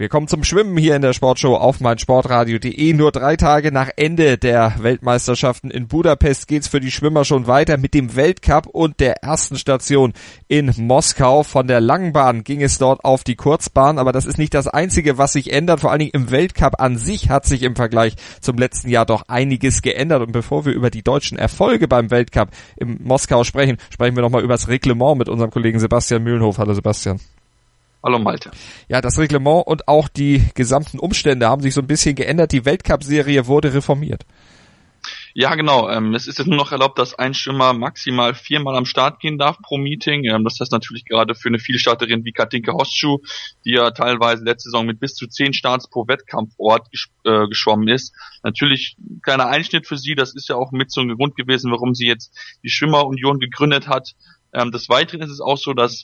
Wir kommen zum Schwimmen hier in der Sportshow auf meinsportradio.de. Nur drei Tage nach Ende der Weltmeisterschaften in Budapest geht's für die Schwimmer schon weiter mit dem Weltcup und der ersten Station in Moskau. Von der Langbahn ging es dort auf die Kurzbahn, aber das ist nicht das Einzige, was sich ändert. Vor allen Dingen im Weltcup an sich hat sich im Vergleich zum letzten Jahr doch einiges geändert. Und bevor wir über die deutschen Erfolge beim Weltcup in Moskau sprechen, sprechen wir nochmal über das Reglement mit unserem Kollegen Sebastian Mühlenhof. Hallo Sebastian. Hallo Malte. Ja, das Reglement und auch die gesamten Umstände haben sich so ein bisschen geändert. Die Weltcup-Serie wurde reformiert. Ja, genau. Ähm, es ist jetzt nur noch erlaubt, dass ein Schwimmer maximal viermal am Start gehen darf pro Meeting. Ähm, das heißt natürlich gerade für eine Vielstarterin wie Katinka Hostschuh, die ja teilweise letzte Saison mit bis zu zehn Starts pro Wettkampfort gesch äh, geschwommen ist. Natürlich kleiner Einschnitt für sie. Das ist ja auch mit so ein Grund gewesen, warum sie jetzt die Schwimmerunion gegründet hat. Ähm, des Weiteren ist es auch so, dass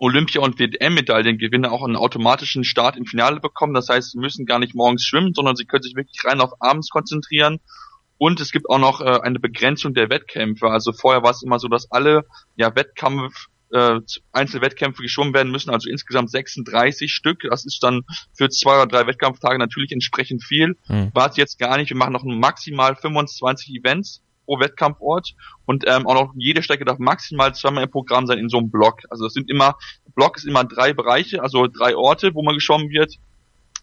Olympia- und WM-Medaillengewinner auch einen automatischen Start im Finale bekommen. Das heißt, sie müssen gar nicht morgens schwimmen, sondern sie können sich wirklich rein auf abends konzentrieren. Und es gibt auch noch äh, eine Begrenzung der Wettkämpfe. Also vorher war es immer so, dass alle ja, Wettkampf, äh, Einzelwettkämpfe geschwommen werden müssen, also insgesamt 36 Stück. Das ist dann für zwei oder drei Wettkampftage natürlich entsprechend viel. Mhm. War es jetzt gar nicht. Wir machen noch maximal 25 Events pro Wettkampfort und ähm, auch noch jede Strecke darf maximal zweimal im Programm sein in so einem Block. Also es sind immer, Block ist immer drei Bereiche, also drei Orte, wo man geschwommen wird.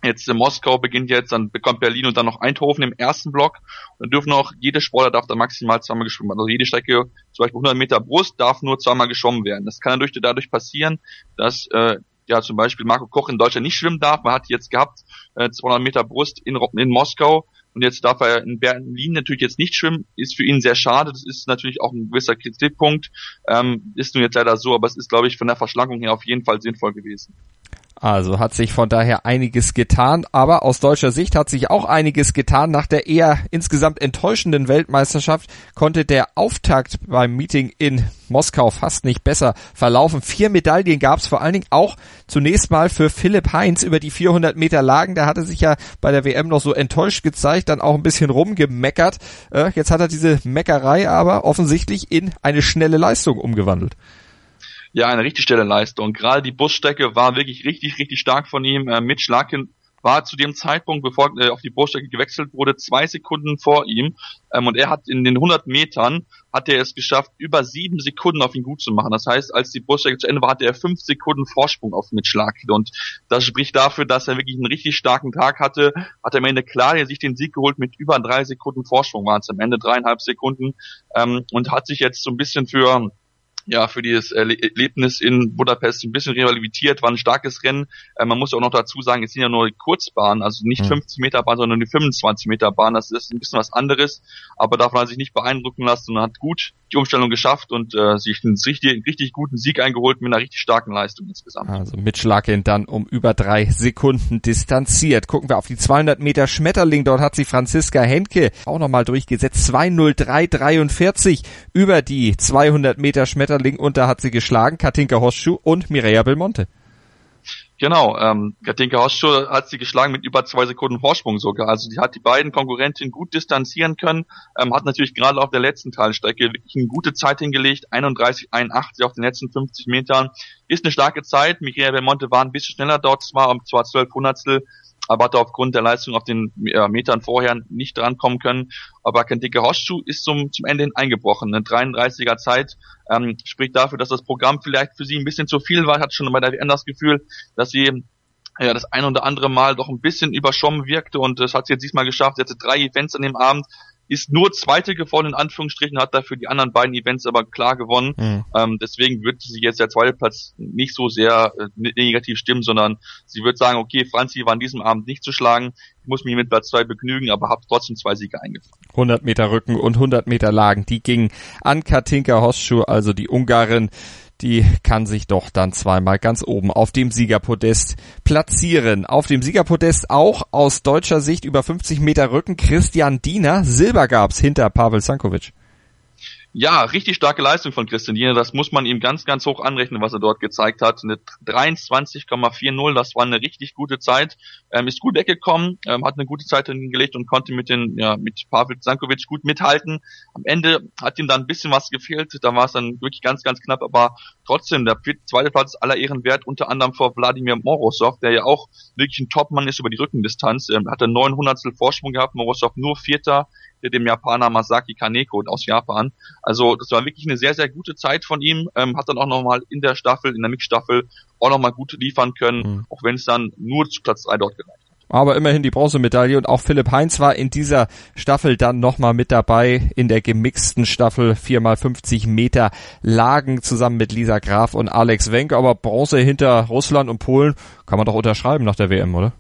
Jetzt in Moskau beginnt jetzt, dann bekommt Berlin und dann noch Eindhoven im ersten Block. Und dann dürfen auch, jede Sportler darf da maximal zweimal geschwommen werden. Also jede Strecke, zum Beispiel 100 Meter Brust, darf nur zweimal geschwommen werden. Das kann dadurch, dadurch passieren, dass äh, ja zum Beispiel Marco Koch in Deutschland nicht schwimmen darf. Man hat jetzt gehabt äh, 200 Meter Brust in, in Moskau und jetzt darf er in Berlin natürlich jetzt nicht schwimmen, ist für ihn sehr schade. Das ist natürlich auch ein gewisser Kritikpunkt. Ähm, ist nun jetzt leider so, aber es ist, glaube ich, von der Verschlankung her auf jeden Fall sinnvoll gewesen. Also hat sich von daher einiges getan, aber aus deutscher Sicht hat sich auch einiges getan. Nach der eher insgesamt enttäuschenden Weltmeisterschaft konnte der Auftakt beim Meeting in Moskau fast nicht besser verlaufen. Vier Medaillen gab es vor allen Dingen auch zunächst mal für Philipp Heinz über die 400 Meter Lagen. Der hatte sich ja bei der WM noch so enttäuscht gezeigt, dann auch ein bisschen rumgemeckert. Äh, jetzt hat er diese Meckerei aber offensichtlich in eine schnelle Leistung umgewandelt ja, eine richtig schnelle Leistung. Gerade die Busstrecke war wirklich richtig, richtig stark von ihm. Äh, Mitch Larkin war zu dem Zeitpunkt, bevor er auf die Busstrecke gewechselt wurde, zwei Sekunden vor ihm. Ähm, und er hat in den 100 Metern, hat er es geschafft, über sieben Sekunden auf ihn gut zu machen. Das heißt, als die Busstrecke zu Ende war, hatte er fünf Sekunden Vorsprung auf Mitch Larkin. Und das spricht dafür, dass er wirklich einen richtig starken Tag hatte. Hat er am Ende klar sich den Sieg geholt mit über drei Sekunden Vorsprung, waren es am Ende dreieinhalb Sekunden. Ähm, und hat sich jetzt so ein bisschen für ja für dieses Erlebnis in Budapest ein bisschen rivalisiert, war ein starkes Rennen. Äh, man muss auch noch dazu sagen, es sind ja nur Kurzbahnen, also nicht mhm. 50 Meter Bahn, sondern die 25 Meter Bahn. Das ist ein bisschen was anderes, aber davon hat sich nicht beeindrucken lassen und hat gut die Umstellung geschafft und äh, sich einen richtig, richtig guten Sieg eingeholt mit einer richtig starken Leistung insgesamt. Also mit Schlagen dann um über drei Sekunden distanziert. Gucken wir auf die 200 Meter Schmetterling. Dort hat sich Franziska Henke auch nochmal durchgesetzt. 203,43 über die 200 Meter Schmetterling und da hat sie geschlagen Katinka Hosschuh und Mireia Belmonte. Genau, ähm, Katinka Hosschuh hat sie geschlagen mit über zwei Sekunden Vorsprung sogar. Also die hat die beiden Konkurrentinnen gut distanzieren können, ähm, hat natürlich gerade auf der letzten Teilstrecke eine gute Zeit hingelegt, 31,81 auf den letzten 50 Metern. Ist eine starke Zeit. Michael Belmonte war ein bisschen schneller dort, zwar um zwar 12 Hundertstel, aber hatte aufgrund der Leistung auf den äh, Metern vorher nicht drankommen können. Aber Kentike Hosschuh ist zum, zum Ende hin eingebrochen. Eine 33er Zeit ähm, spricht dafür, dass das Programm vielleicht für sie ein bisschen zu viel war. Hat schon bei der WM das Gefühl, dass sie ja, das ein oder andere Mal doch ein bisschen überschwommen wirkte und das hat sie jetzt diesmal geschafft. Sie hatte drei Events an dem Abend, ist nur Zweite geworden in Anführungsstrichen, hat dafür die anderen beiden Events aber klar gewonnen. Mhm. Ähm, deswegen wird sie jetzt der zweite Platz nicht so sehr äh, negativ stimmen, sondern sie wird sagen, okay, Franzi war an diesem Abend nicht zu schlagen, muss mich mit Platz zwei begnügen, aber habe trotzdem zwei Siege eingefahren. 100 Meter Rücken und 100 Meter Lagen, die gingen an Katinka Hosschuh, also die Ungarin, die kann sich doch dann zweimal ganz oben auf dem Siegerpodest platzieren. Auf dem Siegerpodest auch aus deutscher Sicht über 50 Meter Rücken Christian Diener. Silber gab's hinter Pavel Sankovic. Ja, richtig starke Leistung von Christian Diener. Das muss man ihm ganz, ganz hoch anrechnen, was er dort gezeigt hat. Eine 23,40, das war eine richtig gute Zeit. Ähm, ist gut weggekommen, ähm, hat eine gute Zeit hingelegt und konnte mit den, ja, mit Pavel Zankovic gut mithalten. Am Ende hat ihm da ein bisschen was gefehlt. Da war es dann wirklich ganz, ganz knapp, aber trotzdem, der zweite Platz aller Ehren wert, unter anderem vor Wladimir Morozov, der ja auch wirklich ein Topmann ist über die Rückendistanz. Ähm, hatte 900 Vorsprung gehabt, Morozov nur Vierter dem Japaner Masaki Kaneko aus Japan. Also das war wirklich eine sehr, sehr gute Zeit von ihm. Ähm, hat dann auch nochmal in der Staffel, in der Mixstaffel auch nochmal gut liefern können, mhm. auch wenn es dann nur zu Platz 3 dort gereicht hat. Aber immerhin die Bronzemedaille und auch Philipp Heinz war in dieser Staffel dann nochmal mit dabei in der gemixten Staffel 4x50 Meter Lagen zusammen mit Lisa Graf und Alex Wenk. Aber Bronze hinter Russland und Polen kann man doch unterschreiben nach der WM, oder?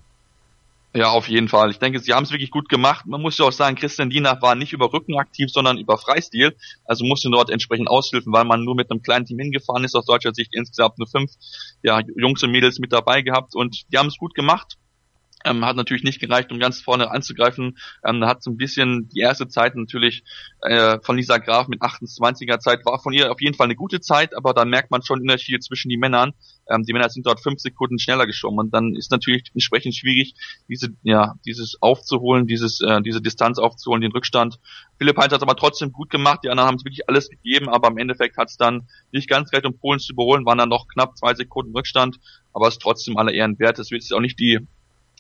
Ja, auf jeden Fall. Ich denke, sie haben es wirklich gut gemacht. Man muss ja auch sagen, Christian Dienach war nicht über Rücken aktiv, sondern über Freistil. Also musste dort entsprechend aushilfen, weil man nur mit einem kleinen Team hingefahren ist. Aus deutscher Sicht insgesamt nur fünf ja, Jungs und Mädels mit dabei gehabt und die haben es gut gemacht. Ähm, hat natürlich nicht gereicht, um ganz vorne anzugreifen. Ähm, hat so ein bisschen die erste Zeit natürlich äh, von Lisa Graf mit 28er Zeit war von ihr auf jeden Fall eine gute Zeit, aber da merkt man schon Unterschiede zwischen den Männern. Ähm, die Männer sind dort fünf Sekunden schneller geschwommen und dann ist natürlich entsprechend schwierig, diese ja dieses aufzuholen, dieses äh, diese Distanz aufzuholen, den Rückstand. Philipp Heinz hat aber trotzdem gut gemacht. Die anderen haben es wirklich alles gegeben, aber im Endeffekt hat es dann nicht ganz gereicht, um Polen zu überholen. Waren dann noch knapp zwei Sekunden Rückstand, aber es ist trotzdem aller Ehren wert. Es wird jetzt auch nicht die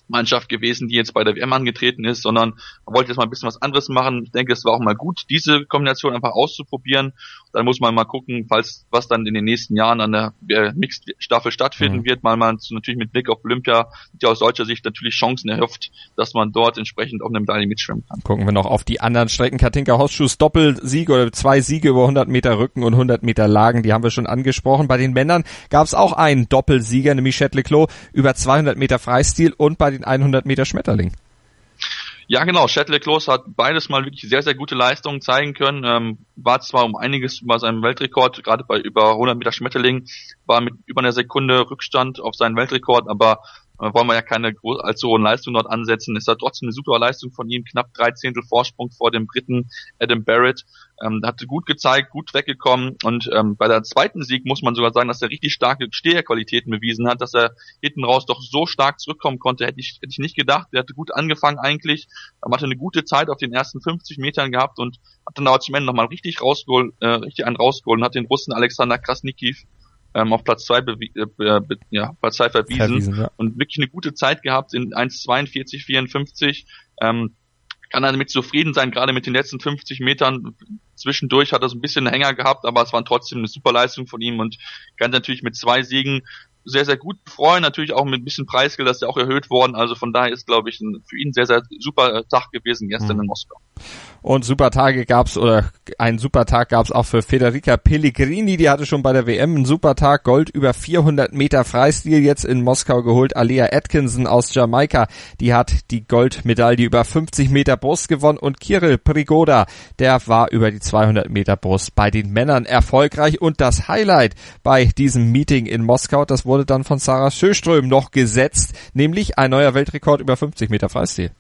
Mannschaft gewesen, die jetzt bei der WM angetreten ist, sondern man wollte jetzt mal ein bisschen was anderes machen. Ich denke, es war auch mal gut, diese Kombination einfach auszuprobieren. Dann muss man mal gucken, falls was dann in den nächsten Jahren an der Mixed-Staffel stattfinden mhm. wird, weil man natürlich mit Blick auf Olympia die aus deutscher Sicht natürlich Chancen erhofft, dass man dort entsprechend auf eine Medaille mitschwimmen kann. Gucken wir noch auf die anderen Strecken. Katinka Hostschuss Doppelsieg oder zwei Siege über 100 Meter Rücken und 100 Meter Lagen, die haben wir schon angesprochen. Bei den Männern gab es auch einen Doppelsieger, nämlich Chet Leclos über 200 Meter Freistil und bei den 100 Meter Schmetterling. Ja, genau. Chet Klos hat beides mal wirklich sehr, sehr gute Leistungen zeigen können. Ähm, war zwar um einiges über seinem Weltrekord, gerade bei über 100 Meter Schmetterling, war mit über einer Sekunde Rückstand auf seinen Weltrekord, aber äh, wollen wir ja keine allzu hohen Leistungen dort ansetzen. Ist ja trotzdem eine super Leistung von ihm, knapp drei Zehntel Vorsprung vor dem Briten Adam Barrett. Ähm, hatte gut gezeigt, gut weggekommen und ähm, bei der zweiten Sieg muss man sogar sagen, dass er richtig starke Steherqualitäten bewiesen hat, dass er hinten raus doch so stark zurückkommen konnte, hätte ich, hätte ich nicht gedacht. Er hatte gut angefangen eigentlich, er hatte eine gute Zeit auf den ersten 50 Metern gehabt und hat dann aber zum Ende nochmal richtig rausgeholt, äh, richtig einen rausgeholt und hat den Russen Alexander Krasnikiv ähm, auf Platz zwei, äh, ja, Platz zwei verwiesen, verwiesen ja. und wirklich eine gute Zeit gehabt in 1,42, 54. Ähm, kann er damit zufrieden sein, gerade mit den letzten 50 Metern. Zwischendurch hat er so ein bisschen einen Hänger gehabt, aber es war trotzdem eine super Leistung von ihm und kann natürlich mit zwei Siegen sehr, sehr gut freuen. Natürlich auch mit ein bisschen Preisgeld, das ist ja auch erhöht worden. Also von daher ist, glaube ich, ein, für ihn sehr, sehr super Tag gewesen gestern mhm. in Moskau. Und super Tage gab's oder einen super Tag gab's auch für Federica Pellegrini. Die hatte schon bei der WM einen super Tag. Gold über 400 Meter Freistil jetzt in Moskau geholt. Alea Atkinson aus Jamaika, die hat die Goldmedaille über 50 Meter Brust gewonnen. Und Kirill Prigoda, der war über die 200 Meter Brust bei den Männern erfolgreich. Und das Highlight bei diesem Meeting in Moskau, das wurde dann von Sarah Schöström noch gesetzt, nämlich ein neuer Weltrekord über 50 Meter Freistil.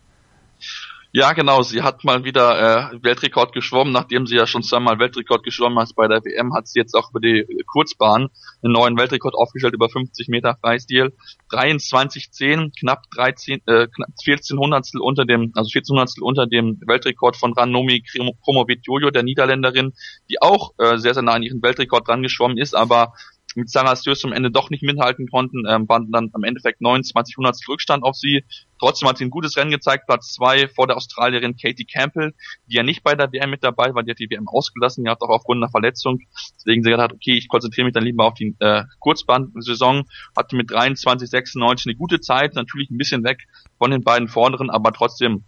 Ja, genau. Sie hat mal wieder äh, Weltrekord geschwommen, nachdem sie ja schon zweimal Weltrekord geschwommen hat bei der WM, hat sie jetzt auch über die Kurzbahn einen neuen Weltrekord aufgestellt über 50 Meter Freistil. 23,10, knapp 13, äh, knapp 14 Hundertstel unter dem, also 14 Hundertstel unter dem Weltrekord von Ranomi Kromowit-Jojo, der Niederländerin, die auch äh, sehr, sehr nah an ihren Weltrekord dran geschwommen ist, aber mit Stöß am Ende doch nicht mithalten konnten, ähm, waren dann am Endeffekt 29 Hundertstel Rückstand auf sie. Trotzdem hat sie ein gutes Rennen gezeigt, Platz zwei vor der Australierin Katie Campbell, die ja nicht bei der WM mit dabei war, die hat die WM ausgelassen, die hat auch aufgrund einer Verletzung. Deswegen sie hat, okay, ich konzentriere mich dann lieber auf die äh, Kurzbahn-Saison, hatte mit 23, 96 eine gute Zeit, natürlich ein bisschen weg von den beiden Vorderen, aber trotzdem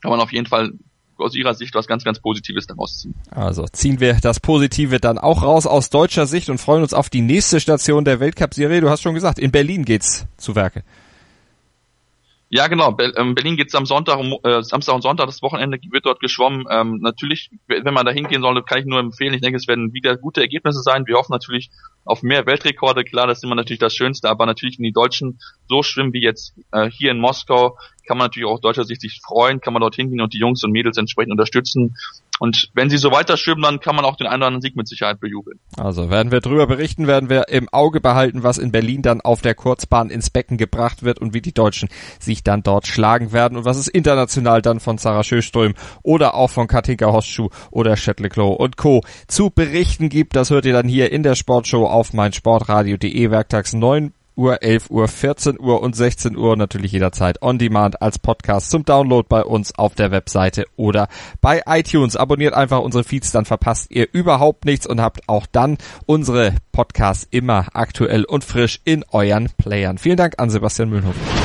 kann man auf jeden Fall aus Ihrer Sicht was ganz, ganz Positives daraus ziehen. Also ziehen wir das Positive dann auch raus aus deutscher Sicht und freuen uns auf die nächste Station der Weltcup-Serie. Du hast schon gesagt, in Berlin geht's zu Werke. Ja, genau. Ähm, Berlin geht's am Sonntag, äh, Samstag und Sonntag, das Wochenende wird dort geschwommen. Ähm, natürlich, wenn man da hingehen soll, kann ich nur empfehlen. Ich denke, es werden wieder gute Ergebnisse sein. Wir hoffen natürlich auf mehr Weltrekorde. Klar, das ist immer natürlich das Schönste, aber natürlich, wenn die Deutschen so schwimmen wie jetzt äh, hier in Moskau, kann man natürlich auch aus deutscher Sicht sich freuen, kann man dort hingehen und die Jungs und Mädels entsprechend unterstützen. Und wenn sie so weiter schwimmen, dann kann man auch den einen oder anderen Sieg mit Sicherheit bejubeln. Also werden wir drüber berichten, werden wir im Auge behalten, was in Berlin dann auf der Kurzbahn ins Becken gebracht wird und wie die Deutschen sich dann dort schlagen werden und was es international dann von Sarah Schöström oder auch von Katinka Hosschuh oder Shetleclow und Co. zu berichten gibt. Das hört ihr dann hier in der Sportshow auf meinsportradio.de werktags 9 Uhr, 11 Uhr, 14 Uhr und 16 Uhr natürlich jederzeit on demand als Podcast zum Download bei uns auf der Webseite oder bei iTunes. Abonniert einfach unsere Feeds, dann verpasst ihr überhaupt nichts und habt auch dann unsere Podcasts immer aktuell und frisch in euren Playern. Vielen Dank an Sebastian Mühlenhof.